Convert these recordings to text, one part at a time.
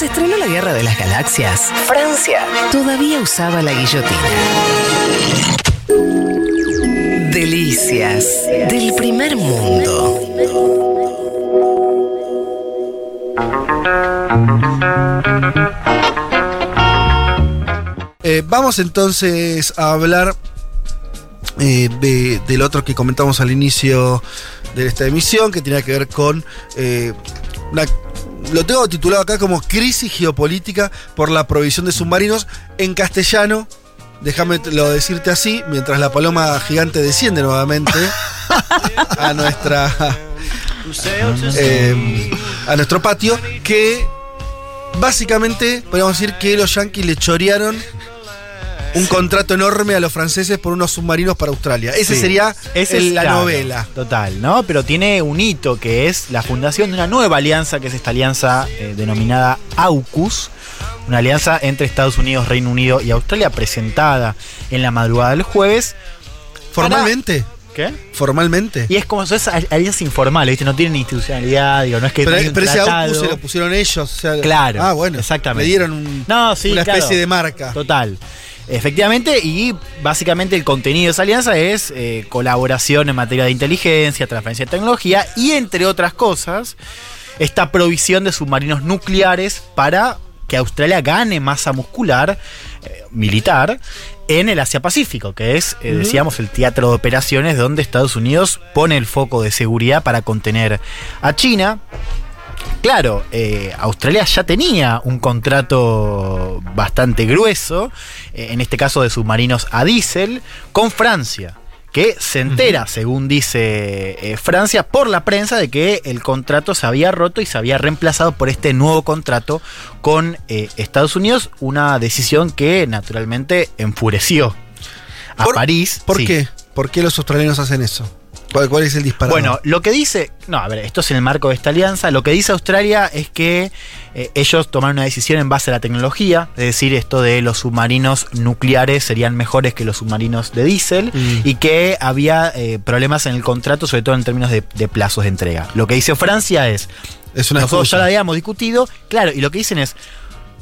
se estrenó la Guerra de las Galaxias, Francia todavía usaba la guillotina. Delicias del primer mundo. Eh, vamos entonces a hablar eh, de- del otro que comentamos al inicio de esta emisión, que tenía que ver con eh, una- Lo tengo titulado acá como Crisis geopolítica por la provisión de submarinos en castellano. Déjame lo decirte así, mientras la paloma gigante desciende nuevamente a nuestra eh, a nuestro patio, que básicamente podemos decir que los yanquis le chorearon un contrato enorme a los franceses por unos submarinos para Australia. Ese Sí. sería Esa el- es la claro, novela. Total, ¿no? Pero tiene un hito que es la fundación de una nueva alianza, que es esta alianza eh, denominada AUKUS, una alianza entre Estados Unidos, Reino Unido y Australia, presentada en la madrugada del jueves. Formalmente. ¿Qué? Formalmente. Y es como es al- alianzas informales, ¿viste? No tienen institucionalidad, digo, no es que pero pero ese. AUKUS se lo pusieron ellos. o sea, Claro, Ah, bueno. exactamente. Le dieron un- No, sí, una claro. especie de marca. Total. Efectivamente, y básicamente el contenido de esa alianza es eh, colaboración en materia de inteligencia, transferencia de tecnología y, entre otras cosas, esta provisión de submarinos nucleares para que Australia gane masa muscular eh, militar en el Asia-Pacífico, que es, eh, decíamos, el teatro de operaciones donde Estados Unidos pone el foco de seguridad para contener a China. Claro, eh, Australia ya tenía un contrato bastante grueso, eh, en este caso de submarinos a diésel, con Francia, que se entera, según dice eh, Francia, por la prensa de que el contrato se había roto y se había reemplazado por este nuevo contrato con eh, Estados Unidos, una decisión que naturalmente enfureció a Por- París. ¿Por Sí. qué? ¿Por qué los australianos hacen eso? ¿Cuál, cuál es el disparate? Bueno, lo que dice, no, a ver, esto es en el marco de esta alianza, lo que dice Australia es que eh, ellos tomaron una decisión en base a la tecnología, es decir, esto de los submarinos nucleares serían mejores que los submarinos de diésel Mm. y que había eh, problemas en el contrato, sobre todo en términos de, de plazos de entrega. Lo que dice Francia es, es una nosotros excusa. ya la habíamos discutido, claro, y lo que dicen es,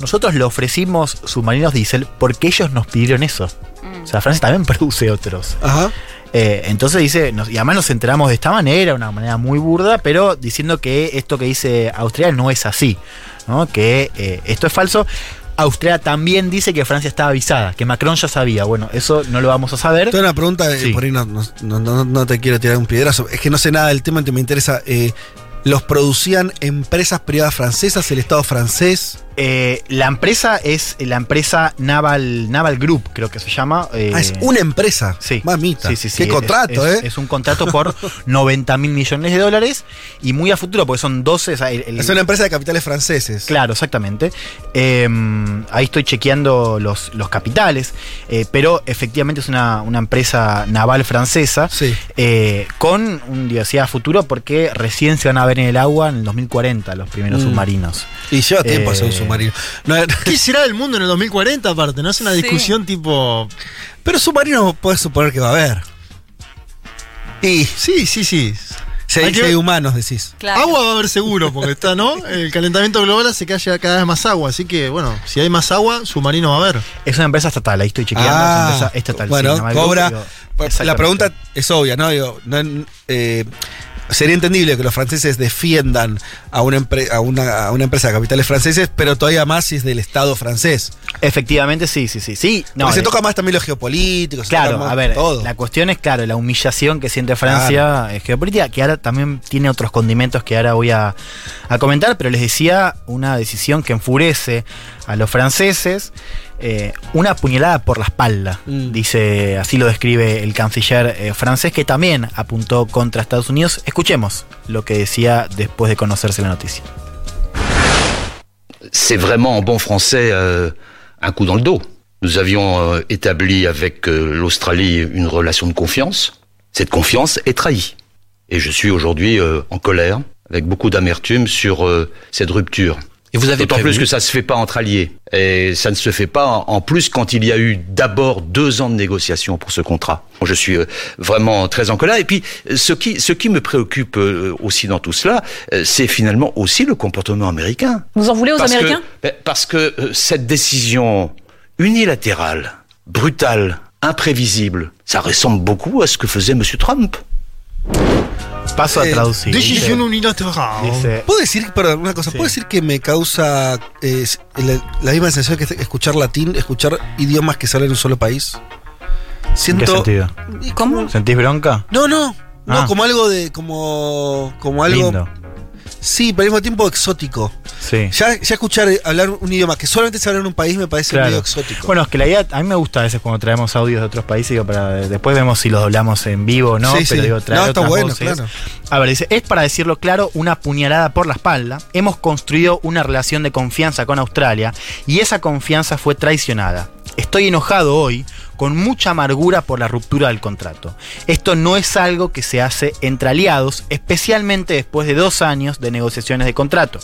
nosotros le ofrecimos submarinos diésel porque ellos nos pidieron eso. O sea, Francia también produce otros. Ajá. Eh, entonces dice, nos- y además nos enteramos de esta manera, una manera muy burda, pero diciendo que esto que dice Australia no es así, ¿no? que eh, esto es falso. Australia también dice que Francia estaba avisada, que Macron ya sabía. Bueno, eso no lo vamos a saber. Tengo una pregunta, eh, por ahí no, no- no- no- no te quiero tirar un piedrazo. Es que no sé nada del tema, te me interesa. ¿Los producían empresas privadas francesas, el Estado francés? Eh, la empresa es la empresa Naval, Naval Group, creo que se llama. eh, ah, es una empresa. Sí. Mamita. Sí, sí, sí. Qué Es- contrato, es, ¿eh? Es un contrato por 90 mil millones de dólares y muy a futuro, porque son 12. o sea, el- el- Es una empresa de capitales franceses. Claro, exactamente. Eh, ahí estoy chequeando los, los capitales, eh, pero efectivamente es una, una empresa naval francesa Sí. con un diversidad a futuro porque recién se van a ver en el agua en el 2040 los primeros Mm. submarinos. Y lleva tiempo hacer un submarino. No, ¿Qué será del mundo en el 2040 aparte? ¿No es una Sí. discusión tipo... pero submarino puedes suponer que va a haber. Y Sí, sí, sí. si hay, que hay humanos, decís. Claro. Agua va a haber seguro, porque está, ¿no? El calentamiento global hace que haya cada vez más agua. Así que, bueno, si hay más agua, submarino va a haber. Es una empresa estatal, ahí estoy chequeando. es una empresa estatal. Ah, bueno, cobra. digo, la pregunta es obvia, ¿no? Digo, no, eh, sería entendible que los franceses defiendan a una, a, una, a una empresa de capitales franceses, pero todavía más si es del Estado francés. Efectivamente, sí, sí, sí. sí no, Porque se toca más también los geopolíticos. se Claro, toca más a ver, todo. la cuestión es, claro, la humillación que siente Francia es geopolítica, que ahora también tiene otros condimentos que ahora voy a, a comentar, pero les decía una decisión que enfurece a los franceses, eh, una puñalada por la espalda, Mm. dice, así lo describe el canciller eh, francés, que también apuntó contra Estados Unidos. Escuchemos lo que decía después de conocerse la noticia. c'est vraiment en bon français euh, un coup dans le dos. Nous avions euh, établi avec euh, l'Australie une relation de confiance. Cette confiance est trahie. Et je suis aujourd'hui euh, en colère, avec beaucoup d'amertume sur euh, cette rupture. Et vous avez D'autant prévenu- plus que ça ne se fait pas entre alliés. Et ça ne se fait pas en en plus quand il y a eu d'abord deux ans de négociations pour ce contrat. Je suis euh, vraiment très en colère. Et puis, ce qui, ce qui me préoccupe euh, aussi dans tout cela, euh, c'est finalement aussi le comportement américain. Vous en voulez aux Parce Américains? ben, Parce que euh, cette décision unilatérale, brutale, imprévisible, ça ressemble beaucoup à ce que faisait M. Trump. Paso a Eh, traducir. Decisión unilateral. Dice, ¿Puedo decir, perdón, una cosa, Sí. ¿puedo decir que me causa eh, la, la misma sensación que escuchar latín, escuchar idiomas que salen en un solo país? ¿En qué Siento. sentido? y ¿Cómo? ¿Sentís bronca? No, no. No, Ah. como algo de. como. como algo. Lindo. Sí, pero al mismo tiempo exótico. Sí. Ya, ya escuchar hablar un idioma que solamente se habla en un país me parece Claro. medio exótico. Bueno, es que la idea, a mí me gusta a veces cuando traemos audios de otros países, digo, para después vemos si los doblamos en vivo o no, Sí, pero sí. digo, traer No, está otras bueno, voces. claro. A ver, dice, es para decirlo claro, una puñalada por la espalda. Hemos construido una relación de confianza con Australia y esa confianza fue traicionada. Estoy enojado hoy, con mucha amargura por la ruptura del contrato. Esto no es algo que se hace entre aliados, especialmente después de dos años de negociaciones de contrato.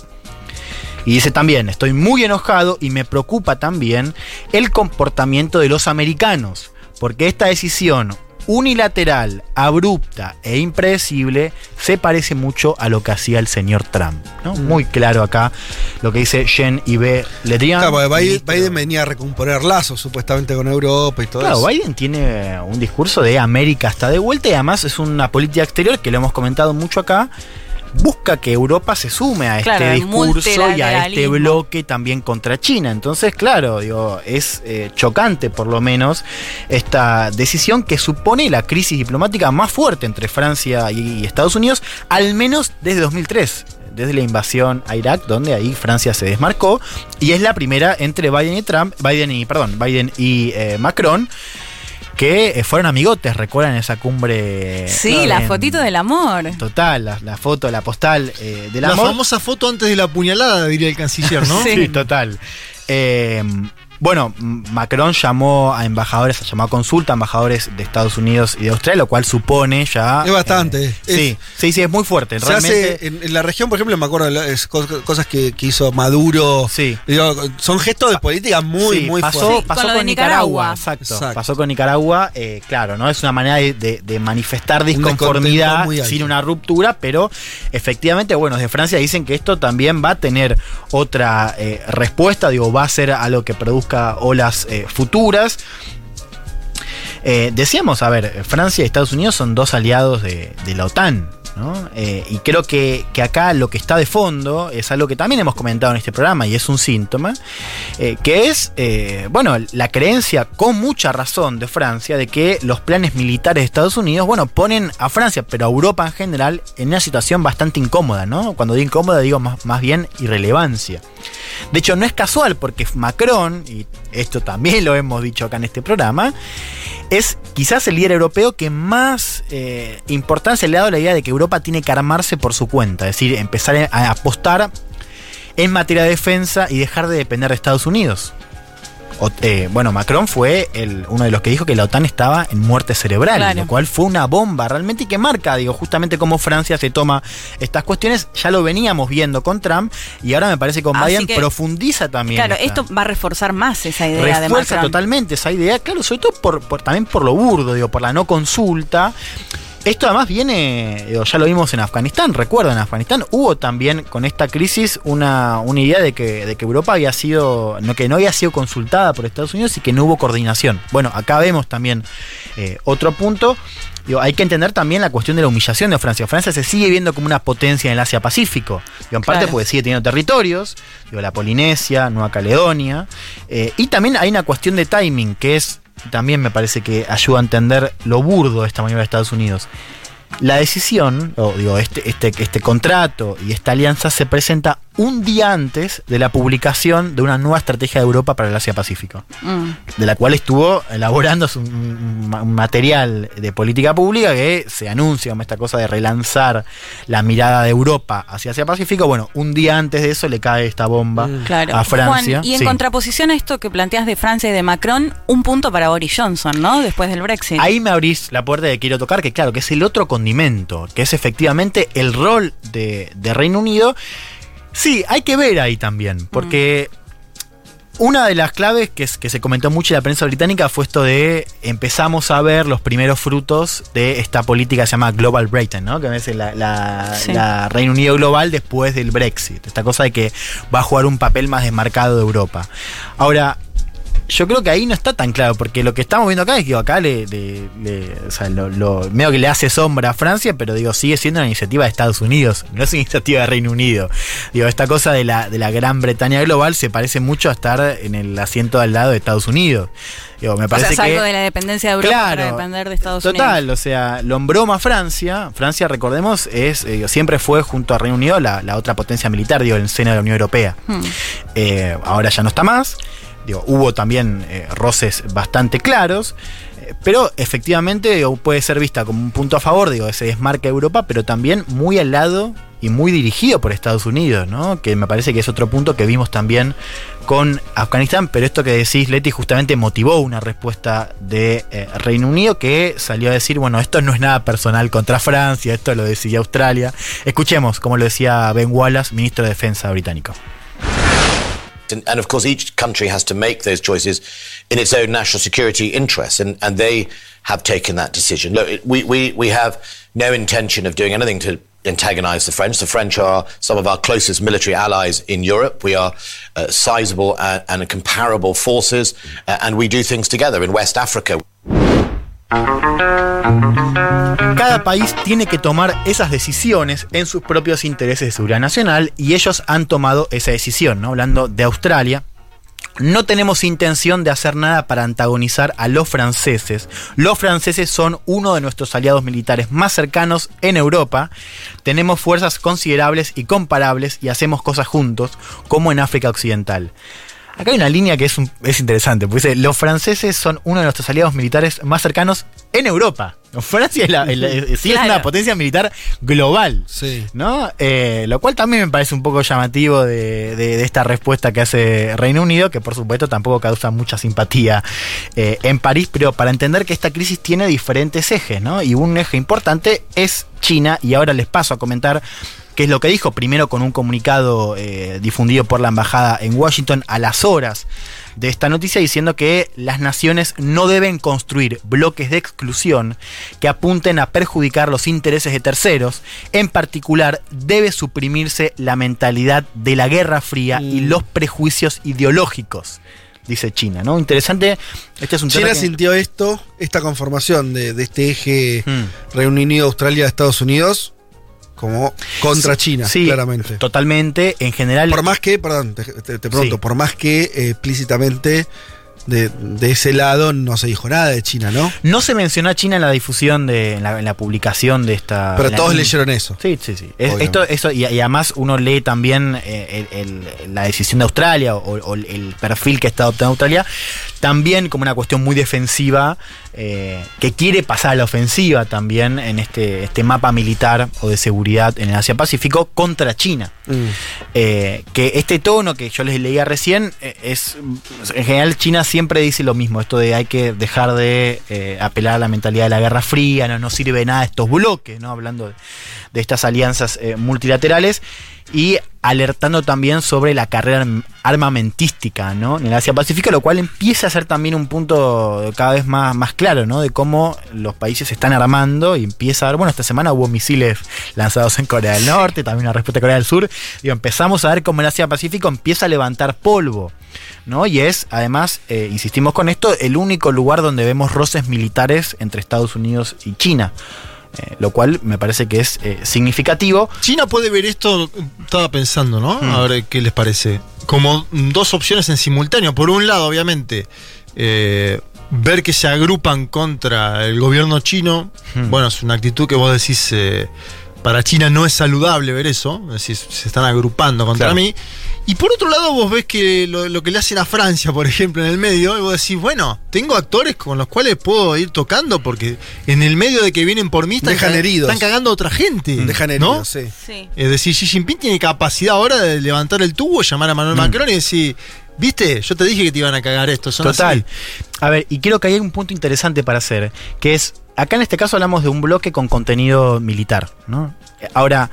Y dice también, estoy muy enojado y me preocupa también el comportamiento de los americanos, porque esta decisión unilateral, abrupta e impredecible se parece mucho a lo que hacía el señor Trump. ¿no? Muy claro acá lo que dice Jean Yves Le Drian. Claro, Biden, venía a recomponer lazos supuestamente con Europa y todo Claro, eso. Biden tiene un discurso de América está de vuelta y además es una política exterior que lo hemos comentado mucho acá. Busca que Europa se sume a Claro, este discurso y a este bloque también contra China. Entonces, claro, digo, es eh, chocante por lo menos esta decisión que supone la crisis diplomática más fuerte entre Francia y Estados Unidos, al menos desde 2003 desde la invasión a Irak, donde ahí Francia se desmarcó, y es la primera entre Biden y Trump, Biden y, perdón, Biden y eh, Macron, que eh, fueron amigotes, recuerdan esa cumbre. Sí, la en- fotito del amor. Total, la, la foto, la postal eh, del La amor. famosa foto antes de la puñalada, diría el canciller, ¿no? Sí. Sí, total. Eh, bueno, Macron llamó a embajadores, llamó a consulta a embajadores de Estados Unidos y de Australia, lo cual supone ya. Es bastante, eh, es- sí, sí, sí, es muy fuerte. Se Realmente. hace en, en la región, por ejemplo, me acuerdo de cosas que, que hizo Maduro. Sí. Digo, son gestos de política muy, Sí, muy pasó, fuertes. Sí, pasó con lo Nicaragua. Nicaragua. Exacto, Exacto. Pasó con Nicaragua, eh, claro, ¿no? Es una manera de, de- de manifestar disconformidad sin una ruptura, pero efectivamente, bueno, desde Francia dicen que esto también va a tener otra eh, respuesta, digo, va a ser algo que produzca olas eh, futuras. Eh, decíamos, a ver, Francia y Estados Unidos son dos aliados de, de la OTAN. Eh, y creo que, que acá lo que está de fondo es algo que también hemos comentado en este programa y es un síntoma, eh, que es, eh, bueno, la creencia con mucha razón de Francia de que los planes militares de Estados Unidos, bueno, ponen a Francia, pero a Europa en general, en una situación bastante incómoda, ¿no? Cuando digo incómoda digo más, más bien irrelevancia. De hecho, no es casual porque Macron, y esto también lo hemos dicho acá en este programa, es quizás el líder europeo que más eh, importancia le ha dado la idea de que Europa tiene que armarse por su cuenta, es decir, empezar a apostar en materia de defensa y dejar de depender de Estados Unidos. O- eh, bueno, Macron fue el- uno de los que dijo que la OTAN estaba en muerte cerebral, Claro. lo cual fue una bomba realmente y que marca, digo, justamente cómo Francia se toma estas cuestiones. Ya lo veníamos viendo con Trump y ahora me parece que con Así Biden que- profundiza también. Claro, esta- esto va a reforzar más esa idea de refuerza Macron. totalmente esa idea, claro, sobre todo por, por- también por lo burdo, digo, por la no consulta. Esto además viene, ya lo vimos en Afganistán, recuerdo, en Afganistán hubo también con esta crisis una, una idea de que, de que Europa había sido, no, que no había sido consultada por Estados Unidos y que no hubo coordinación. Bueno, acá vemos también eh, otro punto. Digo, hay que entender también la cuestión de la humillación de Francia. Francia se sigue viendo como una potencia en el Asia-Pacífico. En parte porque sigue teniendo territorios, digo, la Polinesia, Nueva Caledonia. eh, y también hay una cuestión de timing, que es, también me parece que ayuda a entender lo burdo de esta maniobra de Estados Unidos. La decisión, o digo, este, este, este contrato y esta alianza se presenta un día antes de la publicación de una nueva estrategia de Europa para el Asia-Pacífico Mm. de la cual estuvo elaborando un, material de política pública que se anuncia como esta cosa de relanzar la mirada de Europa hacia Asia Pacífico. Bueno, un día antes de eso le cae esta bomba Claro. a Francia. Juan, y en Sí. contraposición a esto que planteas de Francia y de Macron, un punto para Boris Johnson, ¿no? Después del Brexit. Ahí me abrís la puerta que quiero tocar, que claro, que es el otro condimento, que es efectivamente el rol de, de Reino Unido, Sí, hay que ver ahí también, porque una de las claves que, es- que se comentó mucho en la prensa británica fue esto de empezamos a ver los primeros frutos de esta política que se llama Global Britain, ¿no? Que es la, la- Sí. la Reino Unido global después del Brexit. Esta cosa de que va a jugar un papel más desmarcado de Europa. Ahora, yo creo que ahí no está tan claro, porque lo que estamos viendo acá es que acá le, le- le- o sea, lo, lo- medio que le hace sombra a Francia, pero digo, sigue siendo una iniciativa de Estados Unidos, no es una iniciativa de Reino Unido. Digo, esta cosa de la, de la Gran Bretaña global se parece mucho a estar en el asiento al lado de Estados Unidos. Digo, me O sea, parece es algo que de la dependencia de Europa para depender de Estados total, Unidos. o sea, lo embroma Francia. Francia, recordemos, es eh, siempre fue junto a Reino Unido la, la otra potencia militar, digo, en el seno de la Unión Europea. Hmm. Eh, ahora ya no está más. Digo, hubo también eh, roces bastante claros. eh, Pero efectivamente puede ser vista como un punto a favor, digo, ese desmarque de Europa, pero también muy al lado y muy dirigido por Estados Unidos, ¿no? Que me parece que es otro punto que vimos también con Afganistán, pero esto que decís, Leti, justamente motivó una respuesta de eh, Reino Unido que salió a decir, bueno, esto no es nada personal contra Francia, esto lo decía Australia. Escuchemos, como lo decía Ben Wallace, ministro de Defensa británico. And, of course, each country has to make those choices in its own national security interests, and, and they have taken that decision. Look, we, we, we have no intention of doing anything to antagonize the French. The French are some of our closest military allies in Europe. We are uh, sizable and, and comparable forces, uh, and we do things together in West Africa. Cada país tiene que tomar esas decisiones en sus propios intereses de seguridad nacional y ellos han tomado esa decisión. Hablando de Australia. No tenemos intención de hacer nada para antagonizar a los franceses. Los franceses son uno de nuestros aliados militares más cercanos en Europa. Tenemos fuerzas considerables y comparables y hacemos cosas juntos, como en África Occidental. Acá hay una línea que es, un- es interesante, porque dice, los franceses son uno de nuestros aliados militares más cercanos en Europa. Francia es, la- la- sí es Claro. una potencia militar global. Sí. ¿no? Eh, lo cual también me parece un poco llamativo de, de- de esta respuesta que hace Reino Unido, que por supuesto tampoco causa mucha simpatía eh, en París, pero para entender que esta crisis tiene diferentes ejes, ¿no? Y un eje importante es China, y ahora les paso a comentar qué es lo que dijo, primero con un comunicado eh, difundido por la embajada en Washington a las horas de esta noticia diciendo que las naciones no deben construir bloques de exclusión que apunten a perjudicar los intereses de terceros. En particular, debe suprimirse la mentalidad de la Guerra Fría y Mm. los prejuicios ideológicos, dice China, ¿no? Interesante. Este es un tema China que- sintió esto, esta conformación de, de este eje Mm. Reino Unido, Australia, Estados Unidos, como contra China, Sí, claramente. Totalmente. En general. Por más que, perdón, te, te- te pregunto, Sí. por más que eh, explícitamente de, de ese lado no se dijo nada de China, ¿no? No se mencionó a China en la difusión de, en la, en la publicación de esta. Pero la- todos leyeron eso. Sí, sí, sí. Es- esto, eso, y, y además uno lee también eh, el- el- la decisión de Australia o, o el perfil que está adoptando Australia, también como una cuestión muy defensiva, eh, que quiere pasar a la ofensiva también en este, este mapa militar o de seguridad en el Asia-Pacífico contra China. Mm. Eh, que este tono que yo les leía recién eh, es en general China siempre dice lo mismo esto de hay que dejar de eh, apelar a la mentalidad de la Guerra Fría no nos sirve nada estos bloques no hablando de, de estas alianzas multilaterales y alertando también sobre la carrera arm- armamentística ¿no? en el Asia Pacífico lo cual empieza a ser también un punto cada vez más, más claro ¿no? de cómo los países se están armando y empieza a ver bueno esta semana hubo misiles lanzados en Corea del Norte también una respuesta de Corea del Sur digo, empezamos a ver cómo el Asia Pacífico empieza a levantar polvo ¿no? Y es, además, eh, insistimos con esto, el único lugar donde vemos roces militares entre Estados Unidos y China. Eh, lo cual me parece que es eh, significativo. China puede ver esto, estaba pensando, ¿no? Hmm. A ver qué les parece. Como mm, dos opciones en simultáneo. Por un lado, obviamente, eh, ver que se agrupan contra el gobierno chino. Hmm. Bueno, es una actitud que vos decís, para China no es saludable ver eso. Es decir, se están agrupando contra Claro. mí. Y por otro lado, vos ves que lo, lo que le hacen a Francia, por ejemplo, en el medio, y vos decís, bueno, tengo actores con los cuales puedo ir tocando porque en el medio de que vienen por mí están, Dejan ca- heridos. están cagando a otra gente. Dejan ¿no? heridos, sí. Sí. Es decir, Xi Jinping tiene capacidad ahora de levantar el tubo, llamar a Mm. Manuel Macron y decir, viste, yo te dije que te iban a cagar esto. son Total. así". A ver, y creo que hay un punto interesante para hacer, que es, acá en este caso hablamos de un bloque con contenido militar, ¿no? Ahora,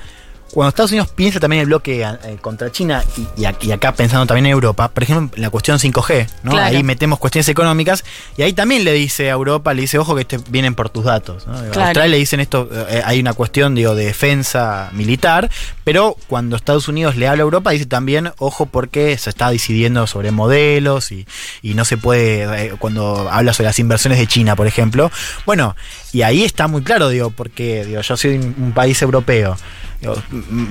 cuando Estados Unidos piensa también en el bloque eh, contra China y, y ac- y acá pensando también en Europa, por ejemplo, en la cuestión 5G, ¿no? Claro. Ahí metemos cuestiones económicas y ahí también le dice a Europa, le dice, ojo que este vienen por tus datos. ¿no? A Claro. Australia le dicen esto, eh, hay una cuestión digo, de defensa militar, pero cuando Estados Unidos le habla a Europa dice también, ojo porque se está decidiendo sobre modelos y, y no se puede, eh, cuando habla sobre las inversiones de China, por ejemplo. Bueno, y ahí está muy claro, digo, porque digo, yo soy un, un país europeo,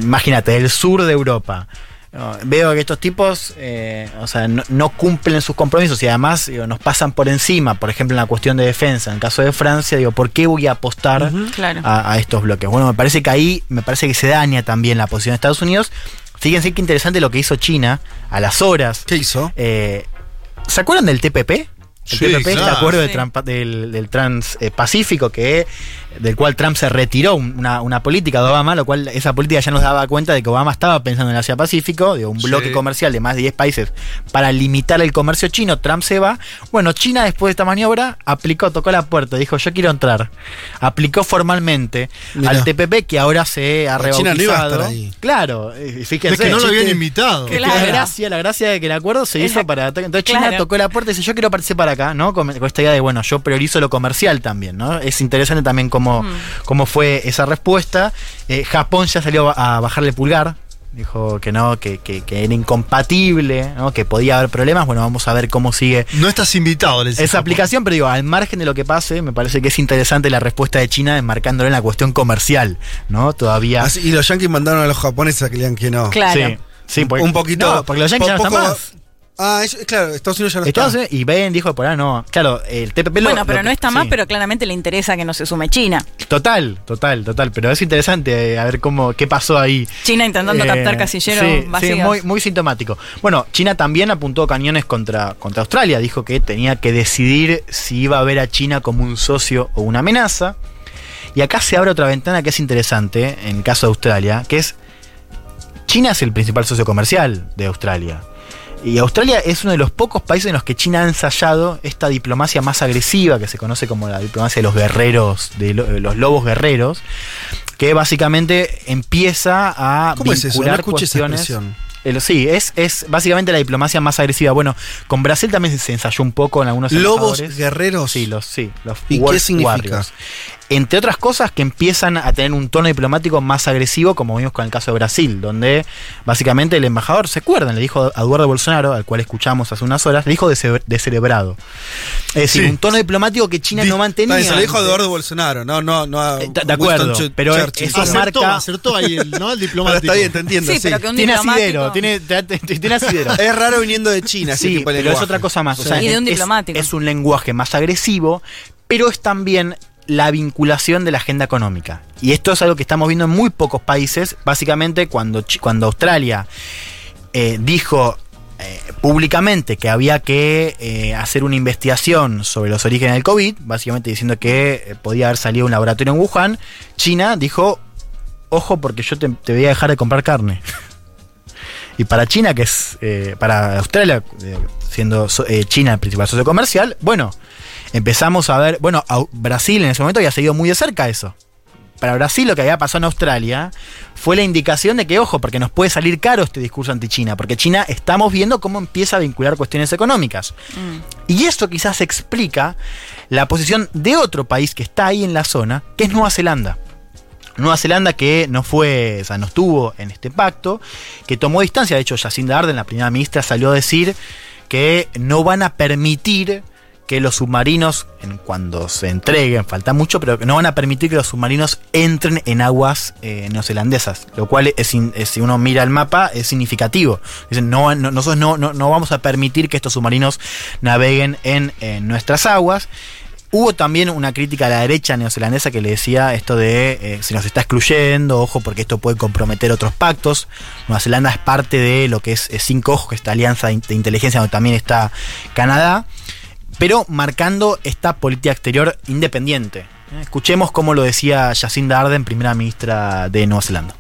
imagínate, del sur de Europa. No, veo que estos tipos, eh, o sea, no, no cumplen sus compromisos y además digo, nos pasan por encima, por ejemplo, en la cuestión de defensa. En el caso de Francia, digo, ¿por qué voy a apostar Claro. a, a estos bloques? Bueno, me parece que ahí, me parece que se daña también la posición de Estados Unidos. Fíjense qué interesante lo que hizo China a las horas. ¿Qué hizo? Eh, ¿Se acuerdan del TPP? El Sí, TPP, claro. este acuerdo de Sí. Trampa- del, del Trans-Pacífico, que del cual Trump se retiró un- una, una política de Obama, lo cual esa política ya nos daba cuenta de que Obama estaba pensando en el Asia-Pacífico, de un Sí. bloque comercial de más de 10 países para limitar el comercio chino. Trump se va. Bueno, China después de esta maniobra aplicó, tocó la puerta, dijo yo quiero entrar. Aplicó formalmente Mirá. al TPP que ahora se ha Pero China rebautizado. no iba a estar ahí. Claro, eh, fíjense. Es que no lo habían invitado. es que Claro. la gracia, la gracia de que el acuerdo se hizo para. Entonces China Claro. tocó la puerta y dice, yo quiero participar acá, ¿no? Con, con esta idea de, bueno, yo priorizo lo comercial también, ¿no? Es interesante también cómo, cómo fue esa respuesta. Eh, Japón ya salió a bajarle pulgar. Dijo que no, que, que- que era incompatible, ¿no? que podía haber problemas. Bueno, vamos a ver cómo sigue No estás invitado, les esa aplicación, pero digo, al margen de lo que pase, me parece que es interesante la respuesta de China enmarcándolo en la cuestión comercial, ¿no? Todavía. Así- y los yankees mandaron a los japoneses a que lean que no. Claro. Sí, sí, porque- un poquito. No, porque los yankees ya no están más. Ah, es- claro, Estados Unidos ya no Estados está. Unidos- y Ben dijo por ahí, no. Claro, el TPP lo- Bueno, pero lo no está más, sí. pero claramente le interesa que no se sume China. Total, total, total. Pero es interesante eh, a ver cómo, qué pasó ahí. China intentando Eh, captar casilleros sí, vacíos. Sí, muy, muy sintomático. Bueno, China también apuntó cañones contra, contra Australia. Dijo que tenía que decidir si iba a ver a China como un socio o una amenaza. Y acá se abre otra ventana que es interesante, en el caso de Australia, que es China es el principal socio comercial de Australia. Y Australia es uno de los pocos países en los que China ha ensayado esta diplomacia más agresiva, que se conoce como la diplomacia de los guerreros, de lo- de los lobos guerreros, que básicamente empieza a ¿Cómo es eso? No vincular esa cuestiones. El- sí, es, es básicamente la diplomacia más agresiva. Bueno, con Brasil también se ensayó un poco en algunos Lobos embajadores. guerreros. Sí, los, sí, los ¿Y qué significa? Warriors. Entre otras cosas que empiezan a tener un tono diplomático más agresivo, como vimos con el caso de Brasil, donde básicamente el embajador, ¿se acuerdan? Le dijo a Eduardo Bolsonaro, al cual escuchamos hace unas horas, le dijo de descerebrado. Es decir, Sí. un tono diplomático que China Di- no mantenía. Se lo dijo a Eduardo Bolsonaro, no, no, no a Eh, de- de acuerdo, Ch- pero Churchill. eso marca- Acertó, acertó ahí el, ¿no? el pero diplomático. está bien, te entiendo. Sí, sí. pero que un Tiene diplomático- asidero, tiene, te- te- tiene asidero. Es raro viniendo de China, ese Sí, tipo de pero es otra cosa más. O Sí. sea, Y de un es- diplomático. Es, un lenguaje más agresivo, pero es también la vinculación de la agenda económica. Y esto es algo que estamos viendo en muy pocos países. Básicamente, cuando, cuando Australia eh, dijo eh, públicamente que había que eh, hacer una investigación sobre los orígenes del COVID, básicamente diciendo que podía haber salido un laboratorio en Wuhan, China dijo, ojo porque yo te, te voy a dejar de comprar carne. Y para China, que es, para Australia, siendo China el principal socio comercial, bueno, empezamos a ver, bueno, Brasil en ese momento había seguido muy de cerca eso. Para Brasil lo que había pasado en Australia fue la indicación de que, ojo, porque nos puede salir caro este discurso anti-China, porque China estamos viendo cómo empieza a vincular cuestiones económicas. Y esto quizás explica la posición de otro país que está ahí en la zona, que es Nueva Zelanda. Nueva Zelanda que no fue, o sea, no estuvo en este pacto, que tomó distancia, de hecho Jacinda Ardern, la primera ministra, salió a decir que no van a permitir que los submarinos, cuando se entreguen, falta mucho, pero que no van a permitir que los submarinos entren en aguas eh, neozelandesas, lo cual es, es- si uno mira el mapa es significativo. Dicen, no, no- nosotros no, no, no vamos a permitir que estos submarinos naveguen en, nuestras aguas. Hubo también una crítica a la derecha neozelandesa que le decía esto de eh, se nos está excluyendo, ojo, porque esto puede comprometer otros pactos. Nueva Zelanda es parte de lo que es, es Cinco Ojos, esta alianza de in- de inteligencia donde también está Canadá, pero marcando esta política exterior independiente. Eh, Escuchemos cómo lo decía Jacinda Ardern, primera ministra de Nueva Zelanda.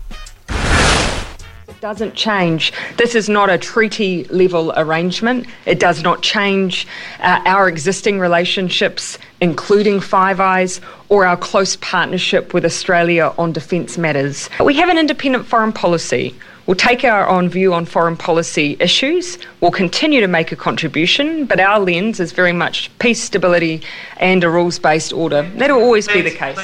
doesn't change. This is not a treaty level arrangement. It does not change uh, our existing relationships, including Five Eyes, or our close partnership with Australia on defence matters. We have an independent foreign policy. We'll take our own view on foreign policy issues. We'll continue to make a contribution, but our lens is very much peace, stability, and a rules based order. That'll always be the case.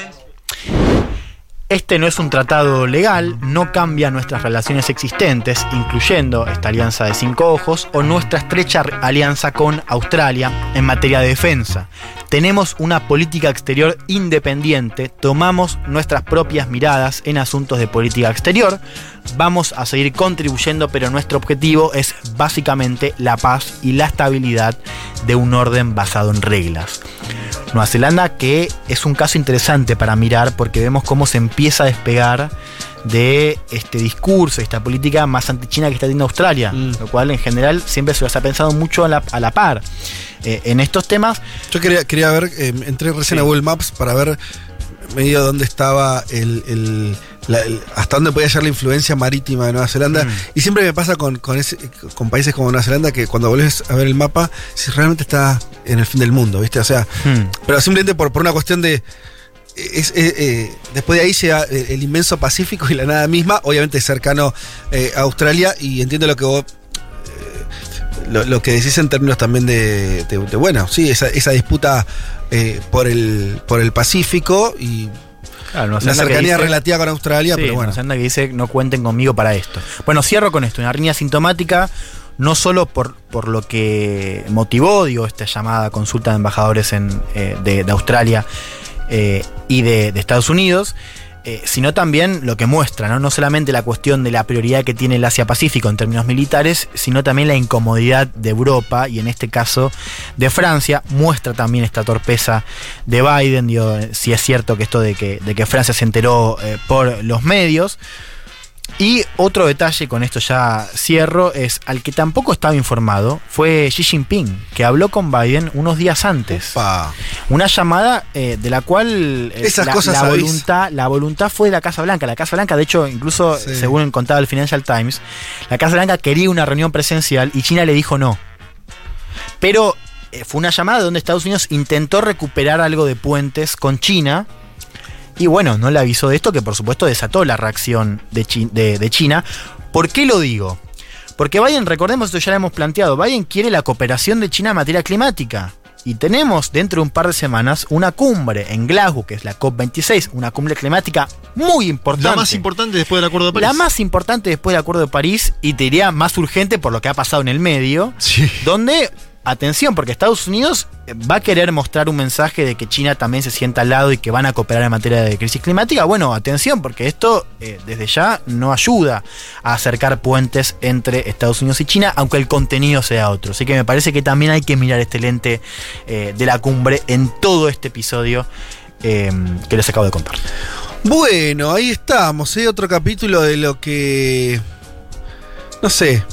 Este no es un tratado legal, no cambia nuestras relaciones existentes, incluyendo esta alianza de cinco ojos o nuestra estrecha alianza con Australia en materia de defensa. Tenemos una política exterior independiente, tomamos nuestras propias miradas en asuntos de política exterior, vamos a seguir contribuyendo, pero nuestro objetivo es básicamente la paz y la estabilidad de un orden basado en reglas. Nueva Zelanda que es un caso interesante para mirar porque vemos cómo se empieza a despegar de este discurso, esta política más antichina que está teniendo Australia, lo cual en general siempre se los ha pensado mucho a la, a la par. Eh, en estos temas... Yo quería, quería ver, eh, entré recién a Google Maps para ver medio dónde estaba el, el- la- el- hasta dónde podía llegar la influencia marítima de Nueva Zelanda. Mm. Y siempre me pasa con, con, ese- con países como Nueva Zelanda que cuando volvés a ver el mapa, si realmente está en el fin del mundo, ¿viste? O sea, hmm, pero simplemente por, por una cuestión de. es- eh, eh, después de ahí llega el, el inmenso Pacífico y la nada misma, obviamente cercano eh, a Australia, y entiendo lo que vos. Lo, lo que decís en términos también de, de- de, bueno, sí, esa, esa disputa eh, por, el, por el Pacífico y claro, la cercanía dice- relativa con Australia, Sí, pero bueno. Zelanda que dice no cuenten conmigo para esto. Bueno, cierro con esto, una línea sintomática, no solo por, por lo que motivó, digo, esta llamada consulta de embajadores en, eh, de, de Australia eh, y de, de Estados Unidos, eh, sino también lo que muestra, ¿no? solamente la cuestión de la prioridad que tiene el Asia-Pacífico en términos militares, sino también la incomodidad de Europa y en este caso de Francia, muestra también esta torpeza de Biden, digo, si es cierto que esto de que, de que Francia se enteró eh, por los medios. Y otro detalle, con esto ya cierro, es al que tampoco estaba informado fue Xi Jinping, que habló con Biden unos días antes. Opa. Una llamada eh, de la cual eh, Esas la, cosas la sabéis. voluntad, la voluntad fue de la Casa Blanca. La Casa Blanca, de hecho, incluso Sí. según contaba el Financial Times, la Casa Blanca quería una reunión presencial y China le dijo no. Pero eh, fue una llamada donde Estados Unidos intentó recuperar algo de puentes con China. Y bueno, no le avisó de esto, que por supuesto desató la reacción de, Chi- de- de China. ¿Por qué lo digo? Porque Biden, recordemos, esto ya lo hemos planteado, Biden quiere la cooperación de China en materia climática. Y tenemos dentro de un par de semanas una cumbre en Glasgow, que es la COP26, una cumbre climática muy importante. La más importante después del Acuerdo de París. La más importante después del Acuerdo de París y te diría más urgente por lo que ha pasado en el medio, Sí. donde, atención, porque Estados Unidos eh, va a querer mostrar un mensaje de que China también se sienta al lado y que van a cooperar en materia de crisis climática. Bueno, atención, porque esto eh, desde ya no ayuda a acercar puentes entre Estados Unidos y China, aunque el contenido sea otro. Así que me parece que también hay que mirar este lente eh, de la cumbre en todo este episodio que les acabo de contar. Bueno, ahí estamos, otro capítulo de lo que. No sé,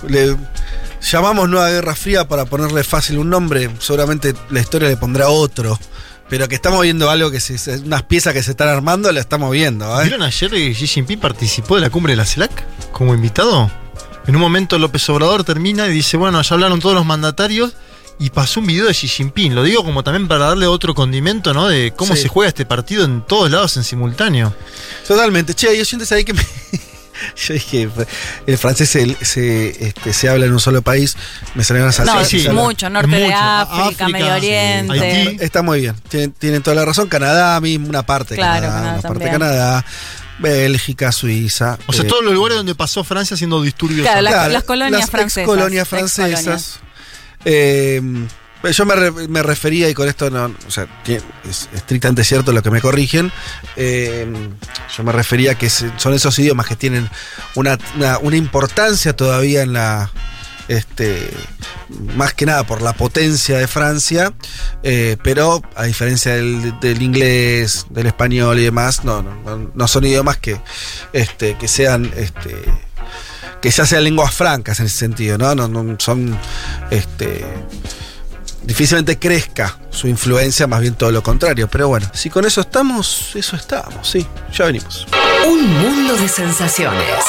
llamamos Nueva Guerra Fría para ponerle fácil un nombre. Seguramente la historia le pondrá otro. Pero que estamos viendo algo que se, se- unas piezas que se están armando, la estamos viendo. ¿eh? ¿Vieron ayer que Xi Jinping participó de la cumbre de la CELAC como invitado? En un momento López Obrador termina y dice, bueno, ya hablaron todos los mandatarios y pasó un video de Xi Jinping. Lo digo como también para darle otro condimento, ¿no? De cómo Sí. se juega este partido en todos lados en simultáneo. Totalmente. Che, yo siento ahí que me. Yo dije, el francés se, se, este, se habla en un solo país. Me salieron las No, sí, mucho, norte de. África, África, Medio. Oriente. Haití. Está muy bien, tienen, tienen toda la razón. Canadá mismo, una parte de Claro, Canadá, Canadá una parte de. Canadá, Bélgica, Suiza. O sea, eh, todos los lugares donde pasó Francia haciendo disturbios. Claro, la- claro, las colonias las francesas, colonias francesas. Eh, yo me, re- me refería, y con esto no, o sea, es estrictamente cierto lo que me corrigen. eh, yo me refería que se- son esos idiomas que tienen una, una- importancia todavía en la. Este, más que nada por la potencia de Francia, eh, pero a diferencia del, inglés, del español y demás, no, no, no- no son idiomas que, este, que sean este, que ya sean lenguas francas en ese sentido, ¿no? No, no son este difícilmente crezca su influencia, más bien todo lo contrario. Pero bueno, si con eso estamos, eso estamos, sí, ya venimos. Un mundo de sensaciones.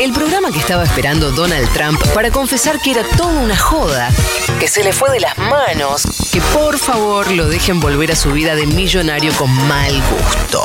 El programa que estaba esperando Donald Trump para confesar que era toda una joda, que se le fue de las manos, que por favor lo dejen volver a su vida de millonario con mal gusto.